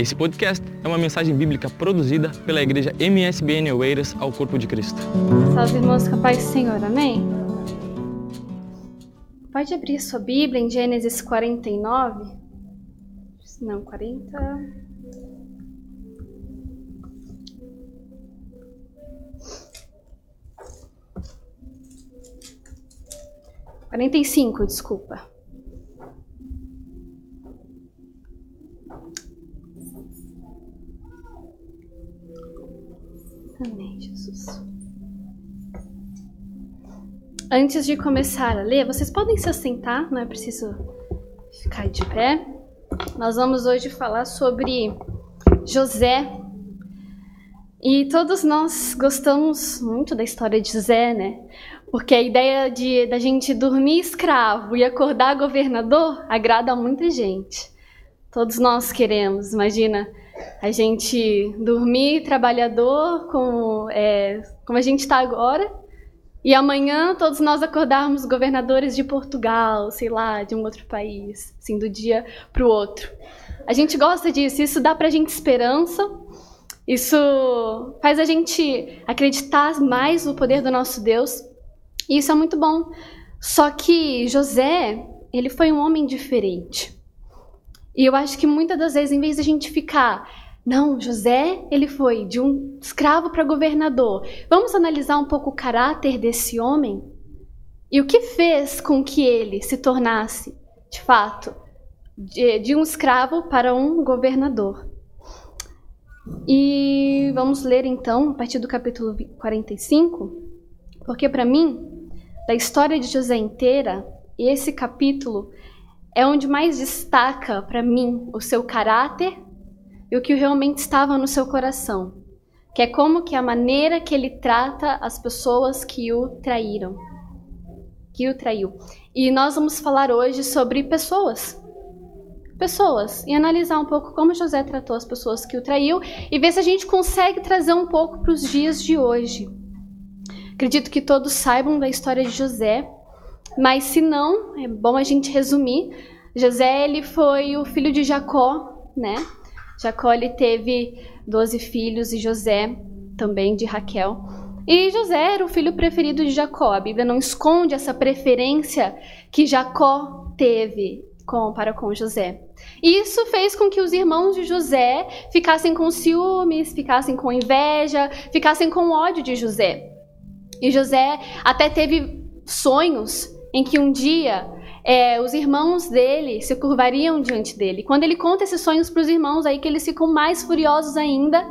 Esse podcast é uma mensagem bíblica produzida pela igreja MSBN Oeiras ao Corpo de Cristo. Salve irmãos, com a do Senhor, amém? Pode abrir sua Bíblia em Gênesis 49. Não, 40. Quarenta e cinco, desculpa. Antes de começar a ler, vocês podem se assentar, não é preciso ficar de pé. Nós vamos hoje falar sobre José. E todos nós gostamos muito da história de José, né? Porque a ideia de da gente dormir escravo e acordar governador agrada a muita gente. Todos nós queremos, imagina a gente dormir trabalhador como, é, como a gente está agora, e amanhã todos nós acordarmos governadores de Portugal, sei lá, de um outro país, assim, do dia para o outro. A gente gosta disso, isso dá para a gente esperança, isso faz a gente acreditar mais no poder do nosso Deus, e isso é muito bom. Só que José, ele foi um homem diferente. E eu acho que muitas das vezes, em vez de a gente ficar, não, José, ele foi de um escravo para governador. Vamos analisar um pouco o caráter desse homem e o que fez com que ele se tornasse, de fato, de, de um escravo para um governador. E vamos ler então a partir do capítulo 45, porque para mim, da história de José inteira, esse capítulo é onde mais destaca para mim o seu caráter e o que realmente estava no seu coração, que é como que a maneira que ele trata as pessoas que o traíram, que o traiu. E nós vamos falar hoje sobre pessoas. Pessoas, e analisar um pouco como José tratou as pessoas que o traiu e ver se a gente consegue trazer um pouco para os dias de hoje. Acredito que todos saibam da história de José, mas se não, é bom a gente resumir. José ele foi o filho de Jacó, né? Jacó ele teve doze filhos e José também de Raquel. E José era o filho preferido de Jacó. A Bíblia não esconde essa preferência que Jacó teve com, para com José. E isso fez com que os irmãos de José ficassem com ciúmes, ficassem com inveja, ficassem com ódio de José. E José até teve sonhos em que um dia é, os irmãos dele se curvariam diante dele. Quando ele conta esses sonhos para os irmãos, aí que eles ficam mais furiosos ainda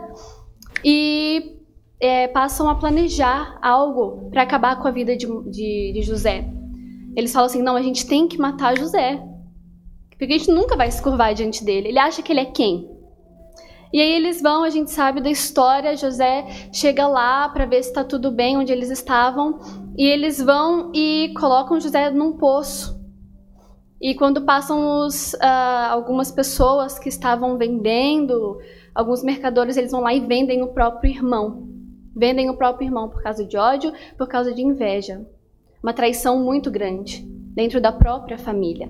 e é, passam a planejar algo para acabar com a vida de, de, de, José. Eles falam assim: não, a gente tem que matar José. Porque a gente nunca vai se curvar diante dele. Ele acha que ele é quem? E aí eles vão, a gente sabe da história, José chega lá para ver se está tudo bem onde eles estavam, e eles vão e colocam José num poço. E quando passam os, uh, algumas pessoas que estavam vendendo, alguns mercadores, eles vão lá e vendem o próprio irmão. Vendem o próprio irmão por causa de ódio, por causa de inveja. Uma traição muito grande dentro da própria família.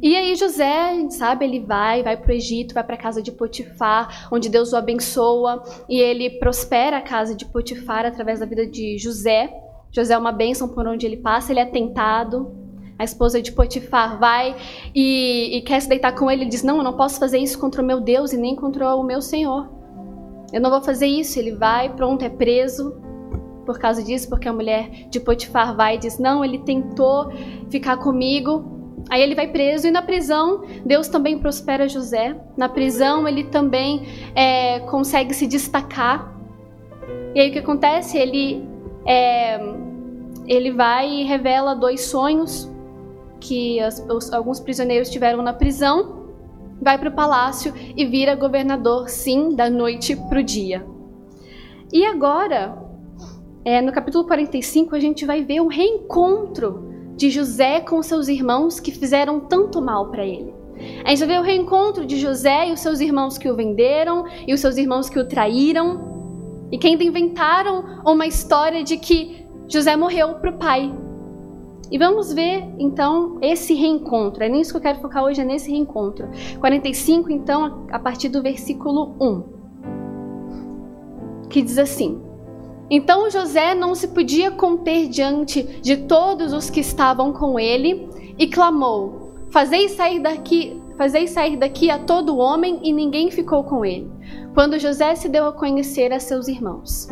E aí José, sabe, ele vai, vai para o Egito, vai para a casa de Potifar, onde Deus o abençoa, e ele prospera a casa de Potifar através da vida de José. José é uma bênção por onde ele passa, ele é tentado, a esposa de Potifar vai e, e, quer se deitar com ele. Ele diz: Não, eu não posso fazer isso contra o meu Deus e nem contra o meu Senhor. Eu não vou fazer isso. Ele vai, pronto, é preso por causa disso, porque a mulher de Potifar vai e diz: Não, ele tentou ficar comigo. Aí ele vai preso e na prisão Deus também prospera José. Na prisão ele também é, consegue se destacar. E aí o que acontece? Ele é, ele vai e revela dois sonhos que as, os, alguns prisioneiros tiveram na prisão, vai para o palácio e vira governador, sim, da noite para o dia. E agora, é, no capítulo 45, a gente vai ver o reencontro de José com seus irmãos que fizeram tanto mal para ele. A gente vai ver o reencontro de José e os seus irmãos que o venderam e os seus irmãos que o traíram e que ainda inventaram uma história de que José morreu para o pai E vamos ver então esse reencontro. É nisso que eu quero focar hoje, é nesse reencontro. 45, então, a partir do versículo 1. Que diz assim: Então José não se podia conter diante de todos os que estavam com ele e clamou: Fazei sair daqui, fazei sair daqui a todo homem, e ninguém ficou com ele. Quando José se deu a conhecer a seus irmãos.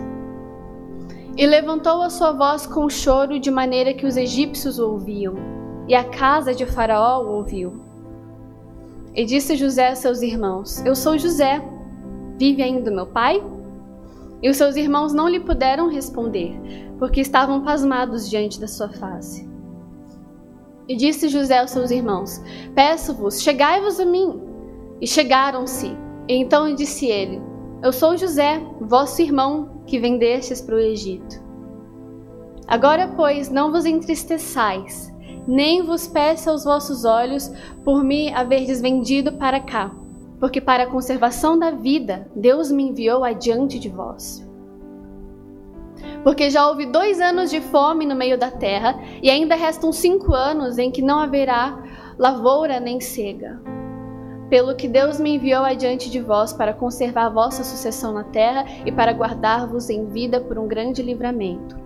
E levantou a sua voz com choro, de maneira que os egípcios o ouviam, e a casa de Faraó o ouviu. E disse José a seus irmãos: Eu sou José. Vive ainda meu pai? E os seus irmãos não lhe puderam responder, porque estavam pasmados diante da sua face. E disse José aos seus irmãos: Peço-vos, chegai-vos a mim. E chegaram-se. Então disse ele: Eu sou José, vosso irmão, que vendestes para o Egito. Agora, pois, não vos entristeçais, nem vos peça aos vossos olhos por me haverdes vendido para cá, porque para a conservação da vida Deus me enviou adiante de vós. Porque já houve dois anos de fome no meio da terra, e ainda restam cinco anos em que não haverá lavoura nem cega pelo que Deus me enviou adiante de vós para conservar vossa sucessão na terra e para guardar-vos em vida por um grande livramento.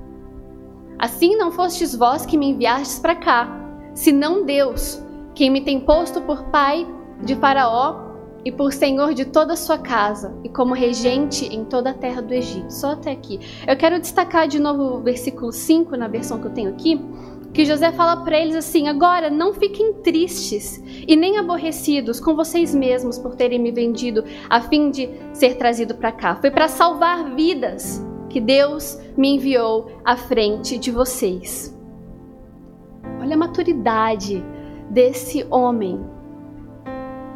Assim não fostes vós que me enviastes para cá, senão Deus, quem me tem posto por pai de Faraó e por senhor de toda a sua casa e como regente em toda a terra do Egito. Só até aqui. Eu quero destacar de novo o versículo 5 na versão que eu tenho aqui, que José fala para eles assim: agora não fiquem tristes e nem aborrecidos com vocês mesmos por terem me vendido a fim de ser trazido para cá. Foi para salvar vidas que Deus me enviou à frente de vocês. Olha a maturidade desse homem.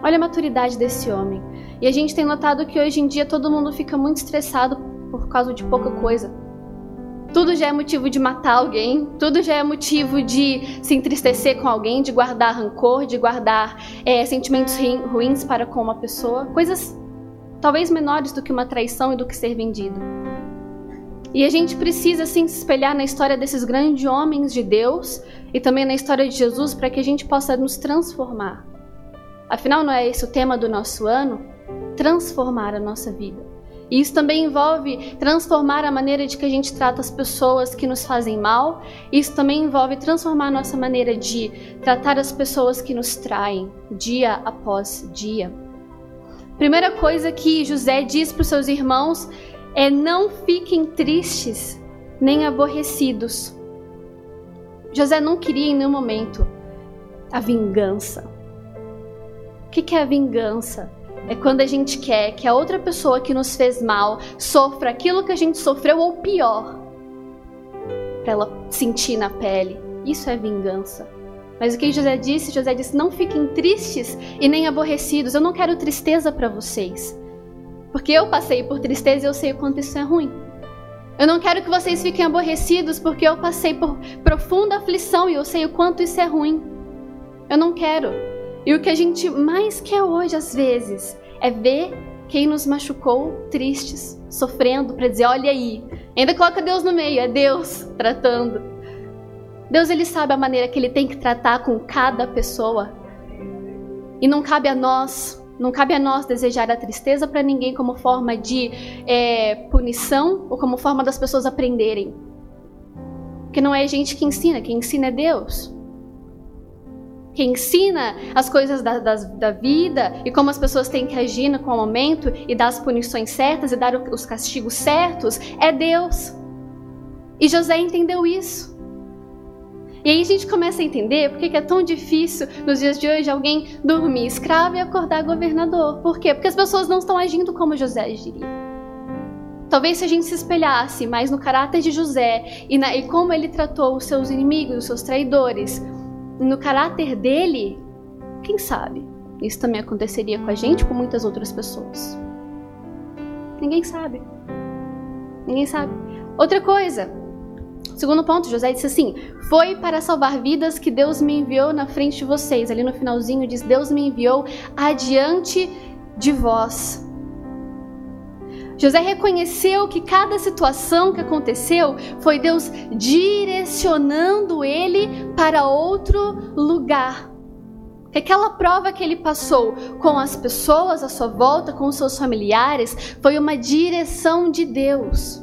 Olha a maturidade desse homem. E a gente tem notado que hoje em dia todo mundo fica muito estressado por causa de pouca coisa tudo já é motivo de matar alguém, tudo já é motivo de se entristecer com alguém, de guardar rancor, de guardar é, sentimentos ruins para com uma pessoa, coisas talvez menores do que uma traição e do que ser vendido. E a gente precisa assim se espelhar na história desses grandes homens de Deus e também na história de Jesus para que a gente possa nos transformar. Afinal, não é esse o tema do nosso ano? Transformar a nossa vida. E isso também envolve transformar a maneira de que a gente trata as pessoas que nos fazem mal. Isso também envolve transformar a nossa maneira de tratar as pessoas que nos traem, dia após dia. Primeira coisa que José diz para os seus irmãos é: não fiquem tristes nem aborrecidos. José não queria em nenhum momento a vingança. O que é a vingança? É quando a gente quer que a outra pessoa que nos fez mal sofra aquilo que a gente sofreu ou pior, para ela sentir na pele. Isso é vingança. Mas o que José disse? José disse: Não fiquem tristes e nem aborrecidos. Eu não quero tristeza para vocês. Porque eu passei por tristeza e eu sei o quanto isso é ruim. Eu não quero que vocês fiquem aborrecidos porque eu passei por profunda aflição e eu sei o quanto isso é ruim. Eu não quero. E o que a gente mais quer hoje, às vezes, é ver quem nos machucou tristes, sofrendo, para dizer: olha aí. Ainda coloca Deus no meio, é Deus tratando. Deus ele sabe a maneira que ele tem que tratar com cada pessoa. E não cabe a nós, não cabe a nós desejar a tristeza para ninguém como forma de é, punição ou como forma das pessoas aprenderem. Porque não é a gente que ensina, quem ensina é Deus que ensina as coisas da, da, da, vida e como as pessoas têm que agir no momento e dar as punições certas e dar os castigos certos, é Deus. E José entendeu isso. E aí a gente começa a entender por que é tão difícil nos dias de hoje alguém dormir escravo e acordar governador. Por quê? Porque as pessoas não estão agindo como José agiria. Talvez se a gente se espelhasse mais no caráter de José e, na, e como ele tratou os seus inimigos, os seus traidores, no caráter dele, quem sabe? Isso também aconteceria com a gente, com muitas outras pessoas. Ninguém sabe. Ninguém sabe. Outra coisa. Segundo ponto, José disse assim: Foi para salvar vidas que Deus me enviou na frente de vocês. Ali no finalzinho diz: Deus me enviou adiante de vós. José reconheceu que cada situação que aconteceu foi Deus direcionando ele para outro lugar. Que aquela prova que ele passou com as pessoas à sua volta, com os seus familiares, foi uma direção de Deus.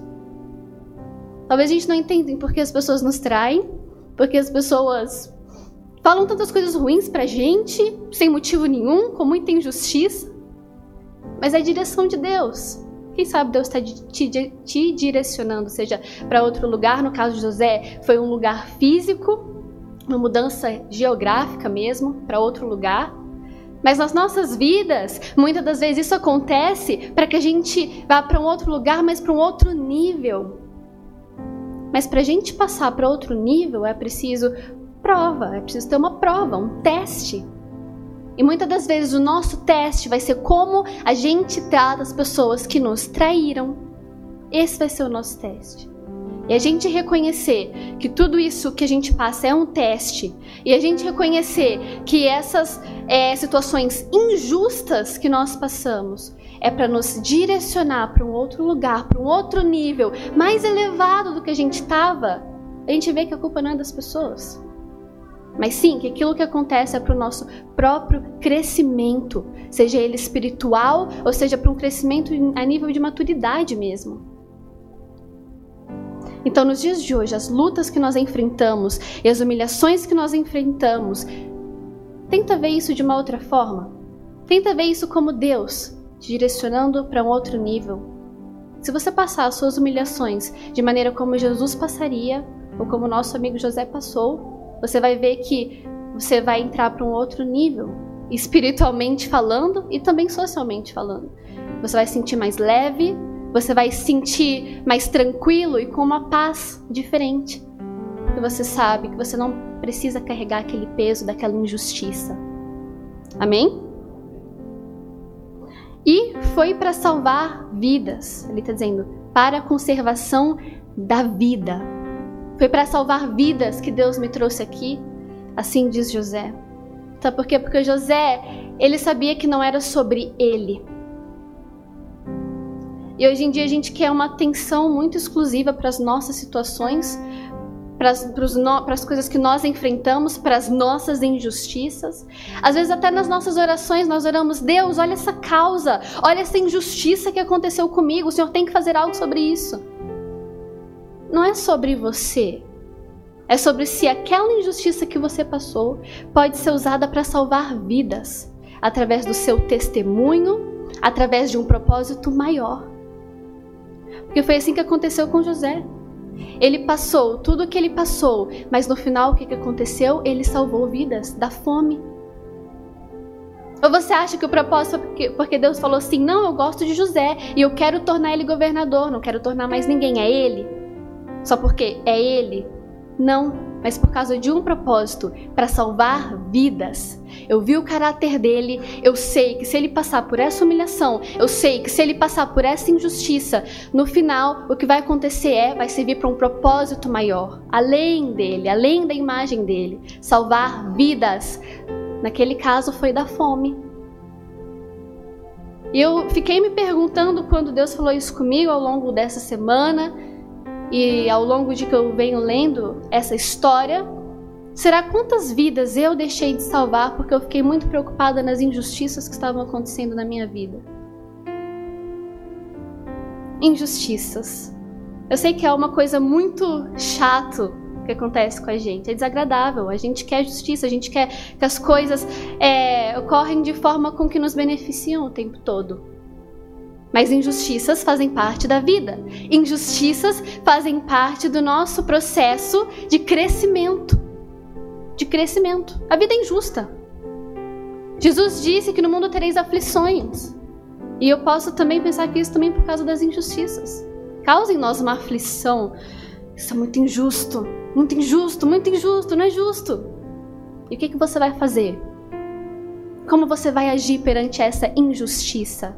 Talvez a gente não entenda porque as pessoas nos traem, porque as pessoas falam tantas coisas ruins pra gente, sem motivo nenhum, com muita injustiça. Mas é a direção de Deus. Quem sabe Deus está te, te, direcionando, seja para outro lugar. No caso de José, foi um lugar físico, uma mudança geográfica mesmo, para outro lugar. Mas nas nossas vidas, muitas das vezes isso acontece para que a gente vá para um outro lugar, mas para um outro nível. Mas para a gente passar para outro nível é preciso prova, é preciso ter uma prova, um teste. E muitas das vezes o nosso teste vai ser como a gente trata as pessoas que nos traíram. Esse vai ser o nosso teste. E a gente reconhecer que tudo isso que a gente passa é um teste, e a gente reconhecer que essas é, situações injustas que nós passamos é para nos direcionar para um outro lugar, para um outro nível mais elevado do que a gente estava, a gente vê que a culpa não é das pessoas. Mas sim, que aquilo que acontece é para o nosso próprio crescimento, seja ele espiritual ou seja para um crescimento a nível de maturidade mesmo. Então, nos dias de hoje, as lutas que nós enfrentamos e as humilhações que nós enfrentamos, tenta ver isso de uma outra forma. Tenta ver isso como Deus te direcionando para um outro nível. Se você passar as suas humilhações de maneira como Jesus passaria, ou como nosso amigo José passou, você vai ver que você vai entrar para um outro nível, espiritualmente falando e também socialmente falando. Você vai sentir mais leve, você vai sentir mais tranquilo e com uma paz diferente. Porque você sabe que você não precisa carregar aquele peso daquela injustiça. Amém? E foi para salvar vidas. Ele está dizendo, para a conservação da vida. Foi para salvar vidas que Deus me trouxe aqui, assim diz José. Sabe por quê? Porque José, ele sabia que não era sobre ele. E hoje em dia a gente quer uma atenção muito exclusiva para as nossas situações, para as, coisas que nós enfrentamos, para as nossas injustiças. Às vezes, até nas nossas orações, nós oramos: Deus, olha essa causa, olha essa injustiça que aconteceu comigo, o Senhor tem que fazer algo sobre isso não é sobre você. É sobre se aquela injustiça que você passou pode ser usada para salvar vidas, através do seu testemunho, através de um propósito maior. Porque foi assim que aconteceu com José. Ele passou tudo o que ele passou, mas no final o que aconteceu? Ele salvou vidas da fome. Ou você acha que o propósito porque, porque Deus falou assim: não, eu gosto de José e eu quero tornar ele governador, não quero tornar mais ninguém, é ele? Só porque é Ele. Não, mas por causa de um propósito para salvar vidas. Eu vi o caráter dele, eu sei que se ele passar por essa humilhação, eu sei que se ele passar por essa injustiça, no final o que vai acontecer é vai servir para um propósito maior, além dele, além da imagem dele, salvar vidas. Naquele caso foi da fome. E eu fiquei me perguntando quando Deus falou isso comigo ao longo dessa semana e ao longo de que eu venho lendo essa história, será quantas vidas eu deixei de salvar porque eu fiquei muito preocupada nas injustiças que estavam acontecendo na minha vida? Injustiças. Eu sei que é uma coisa muito chato que acontece com a gente. É desagradável. A gente quer justiça, a gente quer que as coisas é, ocorrem de forma com que nos beneficiam o tempo todo. Mas injustiças fazem parte da vida. Injustiças fazem parte do nosso processo de crescimento. De crescimento. A vida é injusta. Jesus disse que no mundo tereis aflições. E eu posso também pensar que isso também é por causa das injustiças. Causa em nós uma aflição. Isso é muito injusto. Muito injusto, muito injusto, não é justo. E o que, que você vai fazer? Como você vai agir perante essa injustiça?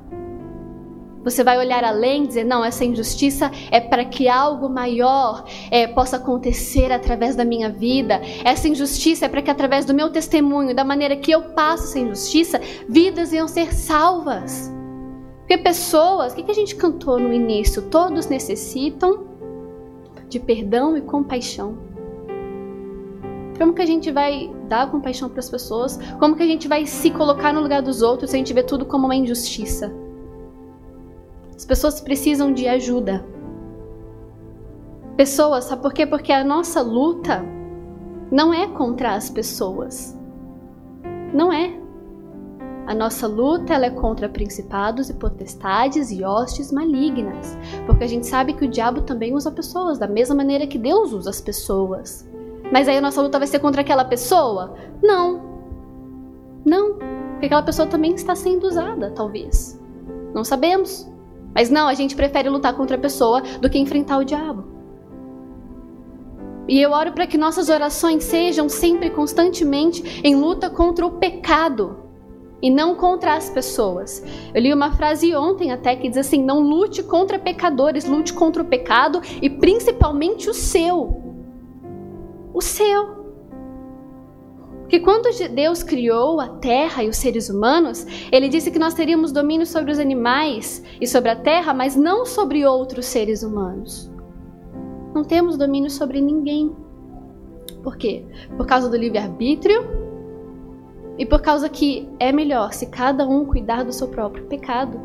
Você vai olhar além e dizer: não, essa injustiça é para que algo maior é, possa acontecer através da minha vida. Essa injustiça é para que, através do meu testemunho, da maneira que eu passo essa injustiça, vidas iam ser salvas. Porque pessoas, o que a gente cantou no início? Todos necessitam de perdão e compaixão. Como que a gente vai dar compaixão para as pessoas? Como que a gente vai se colocar no lugar dos outros se a gente vê tudo como uma injustiça? As pessoas precisam de ajuda. Pessoas, sabe por quê? Porque a nossa luta não é contra as pessoas. Não é. A nossa luta ela é contra principados e potestades e hostes malignas, porque a gente sabe que o diabo também usa pessoas da mesma maneira que Deus usa as pessoas. Mas aí a nossa luta vai ser contra aquela pessoa? Não. Não, porque aquela pessoa também está sendo usada, talvez. Não sabemos. Mas não, a gente prefere lutar contra a pessoa do que enfrentar o diabo. E eu oro para que nossas orações sejam sempre constantemente em luta contra o pecado e não contra as pessoas. Eu li uma frase ontem até que diz assim: não lute contra pecadores, lute contra o pecado e principalmente o seu. O seu. Porque quando Deus criou a terra e os seres humanos, ele disse que nós teríamos domínio sobre os animais e sobre a terra, mas não sobre outros seres humanos. Não temos domínio sobre ninguém. Por quê? Por causa do livre-arbítrio e por causa que é melhor se cada um cuidar do seu próprio pecado.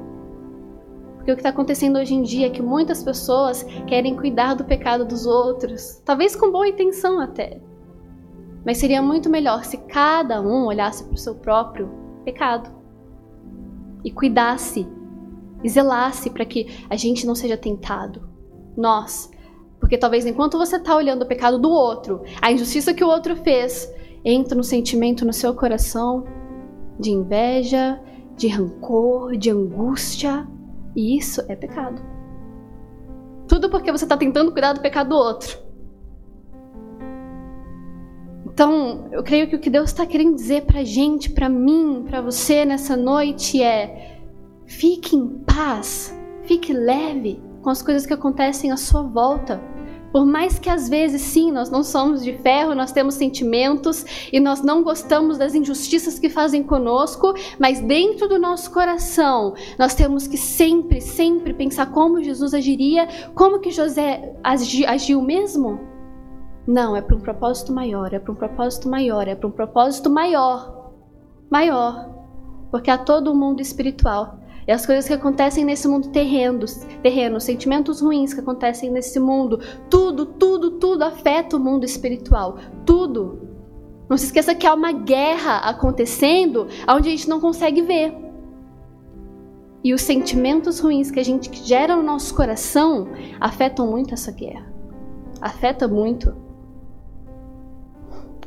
Porque o que está acontecendo hoje em dia é que muitas pessoas querem cuidar do pecado dos outros, talvez com boa intenção até. Mas seria muito melhor se cada um olhasse para o seu próprio pecado e cuidasse e zelasse para que a gente não seja tentado. Nós. Porque talvez enquanto você está olhando o pecado do outro, a injustiça que o outro fez, entra no sentimento no seu coração de inveja, de rancor, de angústia, e isso é pecado. Tudo porque você está tentando cuidar do pecado do outro. Então, eu creio que o que Deus está querendo dizer para gente, para mim, para você nessa noite é: fique em paz, fique leve com as coisas que acontecem à sua volta. Por mais que às vezes, sim, nós não somos de ferro, nós temos sentimentos e nós não gostamos das injustiças que fazem conosco, mas dentro do nosso coração, nós temos que sempre, sempre pensar como Jesus agiria, como que José agiu mesmo. Não, é para um propósito maior, é para um propósito maior, é para um propósito maior. Maior. Porque há todo o mundo espiritual e as coisas que acontecem nesse mundo terreno, terreno, sentimentos ruins que acontecem nesse mundo, tudo, tudo, tudo afeta o mundo espiritual. Tudo. Não se esqueça que há uma guerra acontecendo onde a gente não consegue ver. E os sentimentos ruins que a gente gera no nosso coração afetam muito essa guerra. Afeta muito.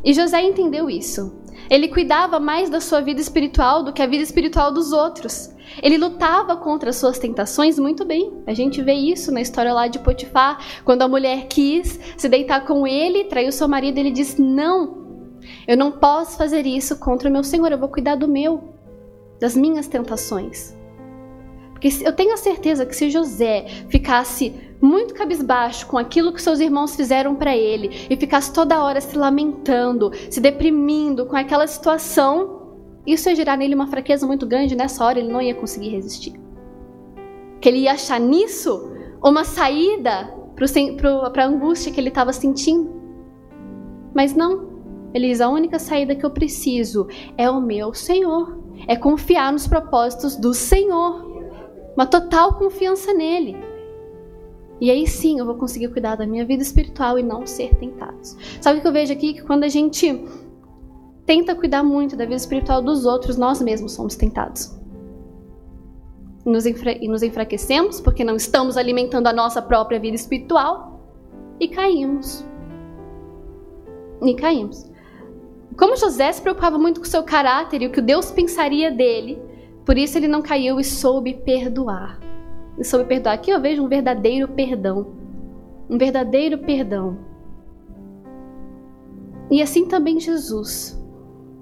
E José entendeu isso. Ele cuidava mais da sua vida espiritual do que a vida espiritual dos outros. Ele lutava contra as suas tentações muito bem. A gente vê isso na história lá de Potifar, quando a mulher quis se deitar com ele, traiu seu marido, ele disse: "Não. Eu não posso fazer isso contra o meu Senhor, eu vou cuidar do meu, das minhas tentações." Porque eu tenho a certeza que se José ficasse muito cabisbaixo com aquilo que seus irmãos fizeram para ele e ficasse toda hora se lamentando, se deprimindo com aquela situação, isso ia gerar nele uma fraqueza muito grande, nessa hora ele não ia conseguir resistir. Que ele ia achar nisso uma saída para a angústia que ele estava sentindo. Mas não. Ele diz: a única saída que eu preciso é o meu Senhor. É confiar nos propósitos do Senhor. Uma total confiança nele. E aí sim eu vou conseguir cuidar da minha vida espiritual e não ser tentados. Sabe o que eu vejo aqui? Que quando a gente tenta cuidar muito da vida espiritual dos outros, nós mesmos somos tentados. Nos e nos enfraquecemos porque não estamos alimentando a nossa própria vida espiritual e caímos. E caímos. Como José se preocupava muito com o seu caráter e o que Deus pensaria dele, por isso ele não caiu e soube perdoar. E soube perdoar. Aqui eu vejo um verdadeiro perdão. Um verdadeiro perdão. E assim também Jesus.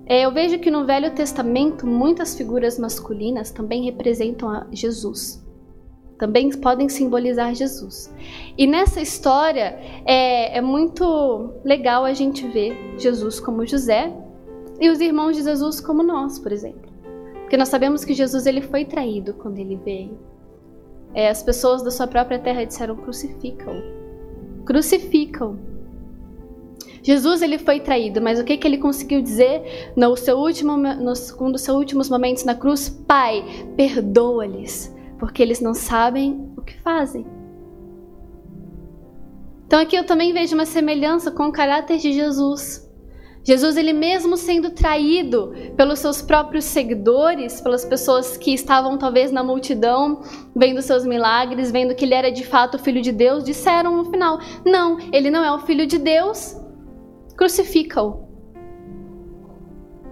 É, eu vejo que no Velho Testamento muitas figuras masculinas também representam a Jesus. Também podem simbolizar Jesus. E nessa história é, é muito legal a gente ver Jesus como José e os irmãos de Jesus como nós, por exemplo. Porque nós sabemos que Jesus ele foi traído quando ele veio. É, as pessoas da sua própria terra disseram: crucificam. Crucificam. Jesus ele foi traído, mas o que, que ele conseguiu dizer no seu último, no, um dos seus últimos momentos na cruz? Pai, perdoa-lhes, porque eles não sabem o que fazem. Então aqui eu também vejo uma semelhança com o caráter de Jesus. Jesus, ele mesmo sendo traído pelos seus próprios seguidores, pelas pessoas que estavam talvez na multidão, vendo seus milagres, vendo que ele era de fato o filho de Deus, disseram no final: "Não, ele não é o filho de Deus. Crucifica-o".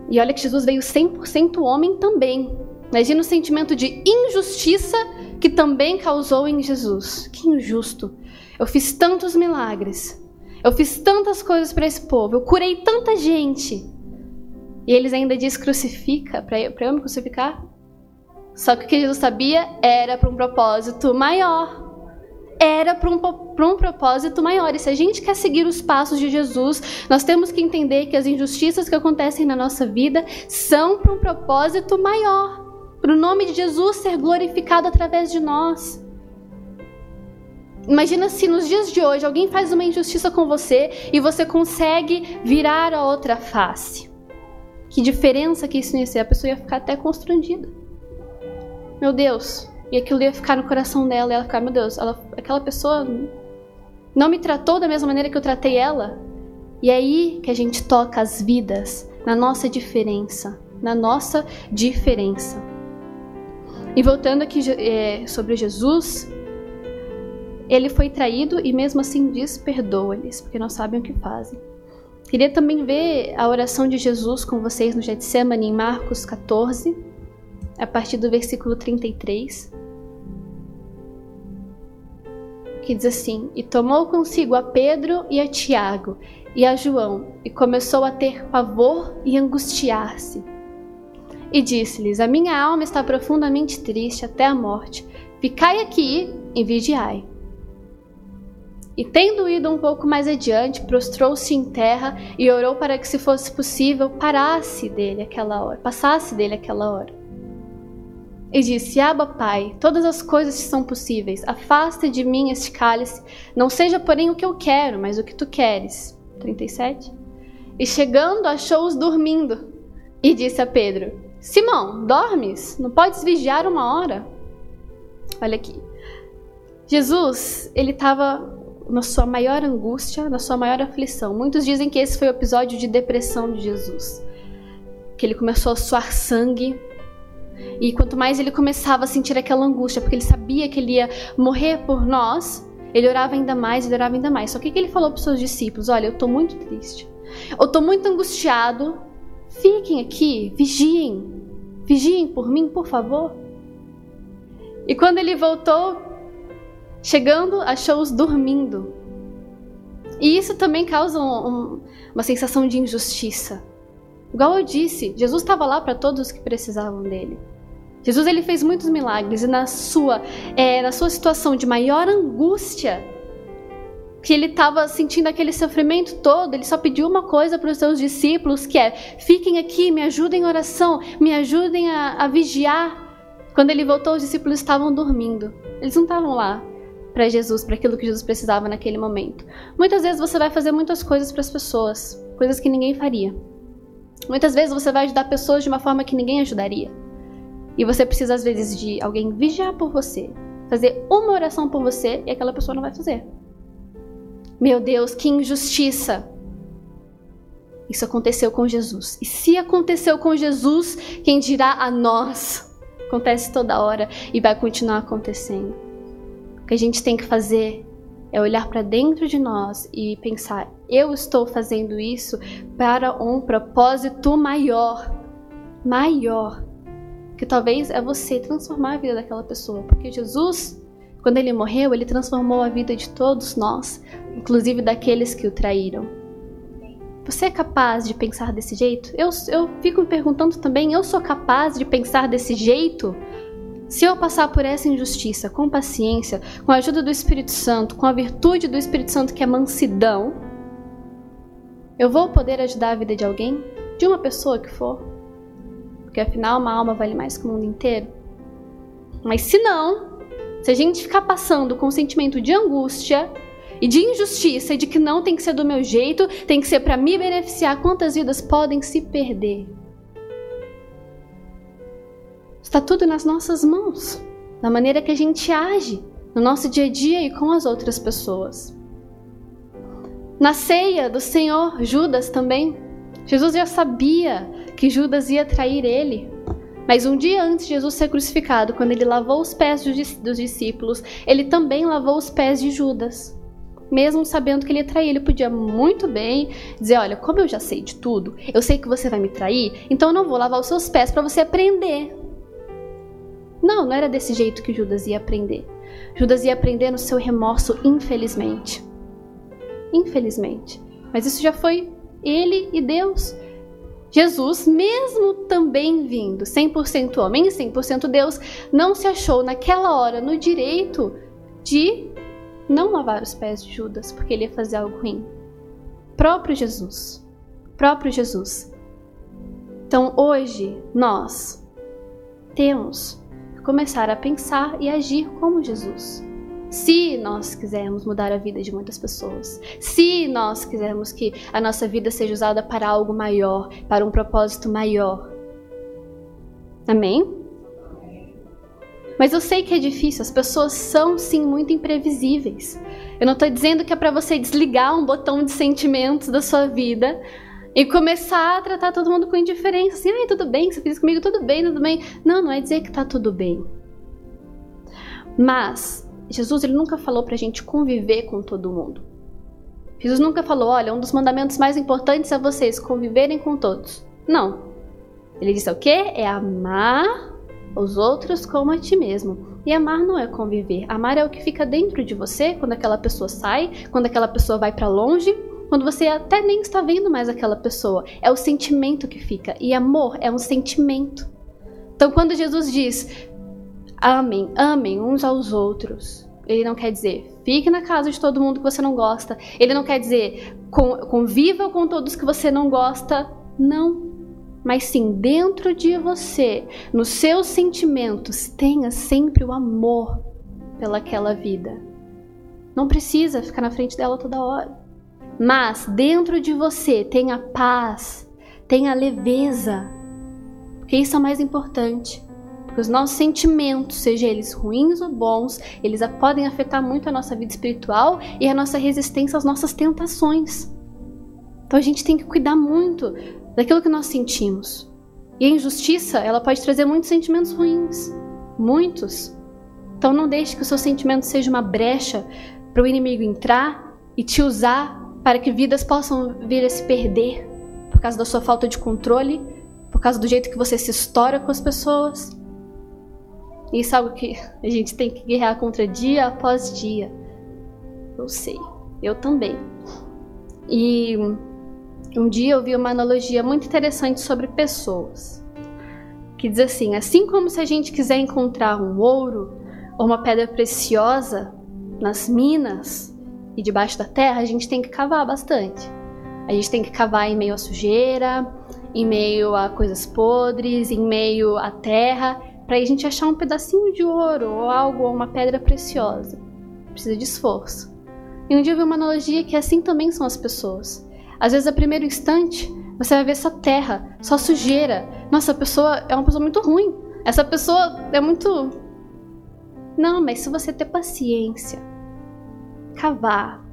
E olha que Jesus veio 100% homem também. Imagina o sentimento de injustiça que também causou em Jesus. Que injusto. Eu fiz tantos milagres. Eu fiz tantas coisas para esse povo. Eu curei tanta gente. E eles ainda diz crucifica para eu, eu me crucificar? Só que o que Jesus sabia era para um propósito maior. Era para um, um propósito maior. E se a gente quer seguir os passos de Jesus, nós temos que entender que as injustiças que acontecem na nossa vida são para um propósito maior. Para o nome de Jesus ser glorificado através de nós. Imagina se nos dias de hoje alguém faz uma injustiça com você e você consegue virar a outra face. Que diferença que isso ia ser? A pessoa ia ficar até constrangida. Meu Deus. E aquilo ia ficar no coração dela. E ela ficar, meu Deus, ela, aquela pessoa não me tratou da mesma maneira que eu tratei ela. E é aí que a gente toca as vidas na nossa diferença. Na nossa diferença. E voltando aqui é, sobre Jesus, ele foi traído e mesmo assim diz: perdoa-lhes, porque não sabem o que fazem. Queria também ver a oração de Jesus com vocês no Getsemane em Marcos 14, a partir do versículo 33. Que diz assim: E tomou consigo a Pedro e a Tiago e a João, e começou a ter pavor e angustiar-se. E disse-lhes: A minha alma está profundamente triste até a morte. Ficai aqui e vigiai. E tendo ido um pouco mais adiante, prostrou-se em terra e orou para que, se fosse possível, parasse dele aquela hora, passasse dele aquela hora. E disse: Aba, Pai, todas as coisas são possíveis. Afasta de mim este cálice. Não seja, porém, o que eu quero, mas o que tu queres. 37. E chegando, achou-os dormindo. E disse a Pedro: Simão, dormes? Não podes vigiar uma hora? Olha aqui. Jesus, ele estava na sua maior angústia, na sua maior aflição. Muitos dizem que esse foi o episódio de depressão de Jesus. Que ele começou a suar sangue. E quanto mais ele começava a sentir aquela angústia, porque ele sabia que ele ia morrer por nós, ele orava ainda mais, ele orava ainda mais. Só que o que ele falou para os seus discípulos? Olha, eu estou muito triste. Eu estou muito angustiado. Fiquem aqui, vigiem. Vigiem por mim, por favor. E quando ele voltou, Chegando, achou-os dormindo. E isso também causa um, um, uma sensação de injustiça. Igual eu disse, Jesus estava lá para todos os que precisavam dele. Jesus ele fez muitos milagres e na sua, é, na sua situação de maior angústia, que ele estava sentindo aquele sofrimento todo, ele só pediu uma coisa para os seus discípulos, que é: fiquem aqui, me ajudem em oração, me ajudem a, a vigiar. Quando ele voltou, os discípulos estavam dormindo. Eles não estavam lá para Jesus, para aquilo que Jesus precisava naquele momento. Muitas vezes você vai fazer muitas coisas para as pessoas, coisas que ninguém faria. Muitas vezes você vai ajudar pessoas de uma forma que ninguém ajudaria. E você precisa às vezes de alguém vigiar por você, fazer uma oração por você e aquela pessoa não vai fazer. Meu Deus, que injustiça! Isso aconteceu com Jesus. E se aconteceu com Jesus, quem dirá a nós? Acontece toda hora e vai continuar acontecendo que a gente tem que fazer é olhar para dentro de nós e pensar: eu estou fazendo isso para um propósito maior. Maior. Que talvez é você transformar a vida daquela pessoa. Porque Jesus, quando ele morreu, ele transformou a vida de todos nós, inclusive daqueles que o traíram. Você é capaz de pensar desse jeito? Eu, eu fico me perguntando também: eu sou capaz de pensar desse jeito? Se eu passar por essa injustiça com paciência, com a ajuda do Espírito Santo, com a virtude do Espírito Santo que é mansidão, eu vou poder ajudar a vida de alguém? De uma pessoa que for? Porque afinal uma alma vale mais que o mundo inteiro. Mas se não, se a gente ficar passando com um sentimento de angústia e de injustiça e de que não tem que ser do meu jeito, tem que ser para me beneficiar, quantas vidas podem se perder? Está tudo nas nossas mãos, na maneira que a gente age no nosso dia a dia e com as outras pessoas. Na ceia do Senhor, Judas também, Jesus já sabia que Judas ia trair ele. Mas um dia antes de Jesus ser crucificado, quando ele lavou os pés dos discípulos, ele também lavou os pés de Judas. Mesmo sabendo que ele ia trair, ele podia muito bem dizer: Olha, como eu já sei de tudo, eu sei que você vai me trair, então eu não vou lavar os seus pés para você aprender. Não, não era desse jeito que Judas ia aprender. Judas ia aprender no seu remorso, infelizmente. Infelizmente. Mas isso já foi ele e Deus. Jesus, mesmo também vindo 100% homem e 100% Deus, não se achou naquela hora no direito de não lavar os pés de Judas, porque ele ia fazer algo ruim. Próprio Jesus. Próprio Jesus. Então hoje nós temos começar a pensar e agir como Jesus. Se nós quisermos mudar a vida de muitas pessoas, se nós quisermos que a nossa vida seja usada para algo maior, para um propósito maior. Amém? Mas eu sei que é difícil, as pessoas são sim muito imprevisíveis. Eu não estou dizendo que é para você desligar um botão de sentimentos da sua vida e começar a tratar todo mundo com indiferença. Assim, ai, tudo bem, você fez comigo, tudo bem, tudo bem. Não, não é dizer que tá tudo bem. Mas Jesus ele nunca falou para a gente conviver com todo mundo. Jesus nunca falou, olha, um dos mandamentos mais importantes é vocês conviverem com todos. Não. Ele disse o quê? É amar os outros como a ti mesmo. E amar não é conviver. Amar é o que fica dentro de você quando aquela pessoa sai, quando aquela pessoa vai para longe, quando você até nem está vendo mais aquela pessoa. É o sentimento que fica. E amor é um sentimento. Então, quando Jesus diz, Amem, amem uns aos outros. Ele não quer dizer fique na casa de todo mundo que você não gosta. Ele não quer dizer conviva com todos que você não gosta. Não. Mas sim, dentro de você, nos seus sentimentos, tenha sempre o amor pelaquela vida. Não precisa ficar na frente dela toda hora. Mas dentro de você tenha paz, tenha leveza. Porque isso é o mais importante. Porque os nossos sentimentos, seja eles ruins ou bons, eles podem afetar muito a nossa vida espiritual e a nossa resistência às nossas tentações. Então a gente tem que cuidar muito daquilo que nós sentimos. E a injustiça, ela pode trazer muitos sentimentos ruins, muitos. Então não deixe que o seu sentimento seja uma brecha para o inimigo entrar e te usar para que vidas possam vir a se perder por causa da sua falta de controle, por causa do jeito que você se estoura com as pessoas. Isso é algo que a gente tem que guerrear contra dia após dia. Eu sei, eu também. E um dia eu vi uma analogia muito interessante sobre pessoas. Que diz assim: assim como se a gente quiser encontrar um ouro ou uma pedra preciosa nas minas e debaixo da terra, a gente tem que cavar bastante. A gente tem que cavar em meio à sujeira, em meio a coisas podres, em meio à terra para a gente achar um pedacinho de ouro ou algo, ou uma pedra preciosa. Precisa de esforço. E um dia eu vi uma analogia que assim também são as pessoas. Às vezes, a primeiro instante, você vai ver só terra, só sujeira. Nossa, a pessoa é uma pessoa muito ruim. Essa pessoa é muito. Não, mas se você ter paciência, cavar,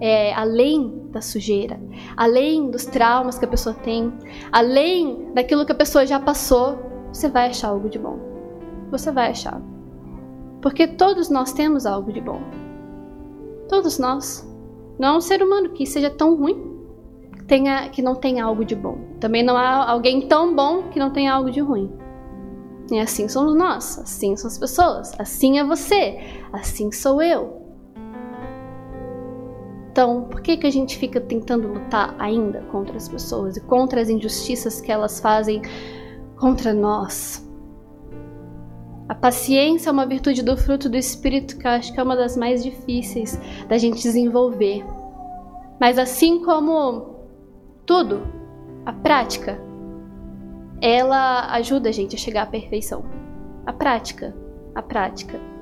é, além da sujeira, além dos traumas que a pessoa tem, além daquilo que a pessoa já passou, você vai achar algo de bom. Você vai achar. Porque todos nós temos algo de bom. Todos nós. Não há um ser humano que seja tão ruim que, tenha, que não tenha algo de bom. Também não há alguém tão bom que não tenha algo de ruim. E assim somos nós, assim são as pessoas, assim é você, assim sou eu. Então, por que, que a gente fica tentando lutar ainda contra as pessoas e contra as injustiças que elas fazem contra nós. A paciência é uma virtude do fruto do Espírito que eu acho que é uma das mais difíceis da gente desenvolver. Mas assim como tudo, a prática, ela ajuda a gente a chegar à perfeição. A prática, a prática.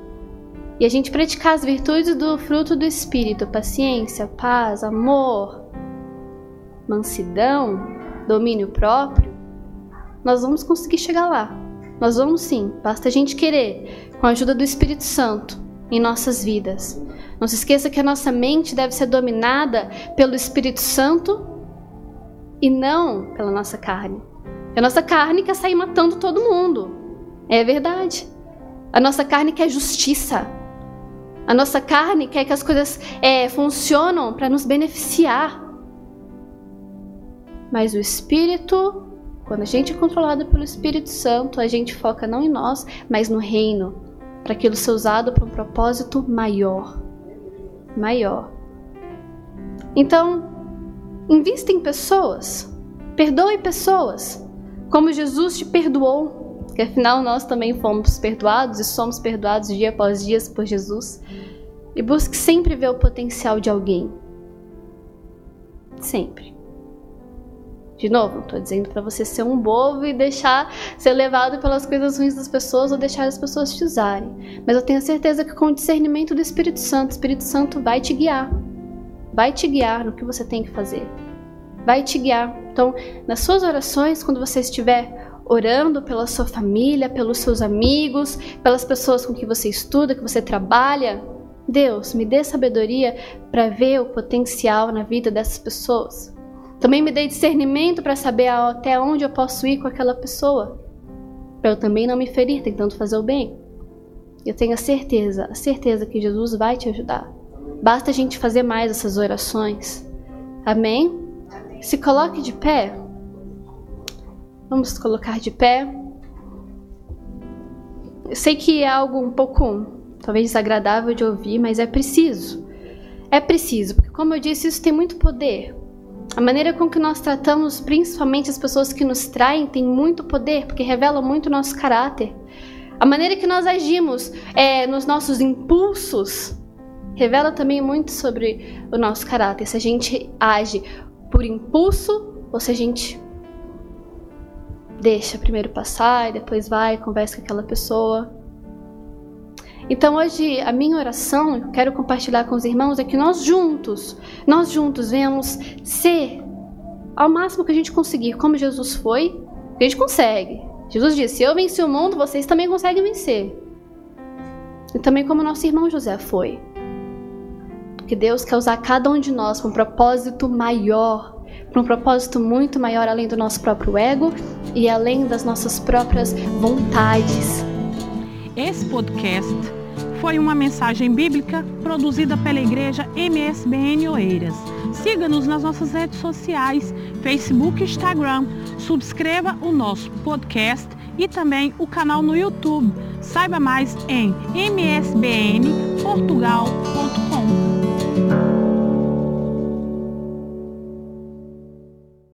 E a gente praticar as virtudes do fruto do Espírito, paciência, paz, amor, mansidão, domínio próprio, nós vamos conseguir chegar lá. Nós vamos sim, basta a gente querer, com a ajuda do Espírito Santo em nossas vidas. Não se esqueça que a nossa mente deve ser dominada pelo Espírito Santo e não pela nossa carne. A nossa carne quer sair matando todo mundo. É verdade. A nossa carne quer justiça. A nossa carne quer que as coisas é, funcionam para nos beneficiar. Mas o Espírito, quando a gente é controlado pelo Espírito Santo, a gente foca não em nós, mas no reino, para aquilo ser usado para um propósito maior. Maior. Então, invista em pessoas, perdoe pessoas, como Jesus te perdoou que afinal nós também fomos perdoados e somos perdoados dia após dia por Jesus. E busque sempre ver o potencial de alguém. Sempre. De novo, não estou dizendo para você ser um bobo e deixar ser levado pelas coisas ruins das pessoas ou deixar as pessoas te usarem. Mas eu tenho certeza que com o discernimento do Espírito Santo, o Espírito Santo vai te guiar. Vai te guiar no que você tem que fazer. Vai te guiar. Então, nas suas orações, quando você estiver orando pela sua família, pelos seus amigos, pelas pessoas com que você estuda, que você trabalha. Deus, me dê sabedoria para ver o potencial na vida dessas pessoas. Também me dê discernimento para saber até onde eu posso ir com aquela pessoa, para eu também não me ferir tentando fazer o bem. Eu tenho a certeza, a certeza que Jesus vai te ajudar. Basta a gente fazer mais essas orações. Amém? Se coloque de pé. Vamos colocar de pé. Eu sei que é algo um pouco, talvez desagradável de ouvir, mas é preciso. É preciso, porque como eu disse, isso tem muito poder. A maneira com que nós tratamos, principalmente as pessoas que nos traem, tem muito poder, porque revela muito o nosso caráter. A maneira que nós agimos é, nos nossos impulsos revela também muito sobre o nosso caráter. Se a gente age por impulso ou se a gente deixa primeiro passar e depois vai, conversa com aquela pessoa. Então hoje a minha oração, eu quero compartilhar com os irmãos, é que nós juntos, nós juntos venhamos ser ao máximo que a gente conseguir, como Jesus foi, a gente consegue. Jesus disse: Se eu venci o mundo, vocês também conseguem vencer. E também como nosso irmão José foi. Que Deus quer usar cada um de nós para um propósito maior para um propósito muito maior além do nosso próprio ego e além das nossas próprias vontades. Esse podcast foi uma mensagem bíblica produzida pela igreja MSBN Oeiras. Siga-nos nas nossas redes sociais, Facebook e Instagram. Subscreva o nosso podcast e também o canal no YouTube. Saiba mais em msbnportugal.com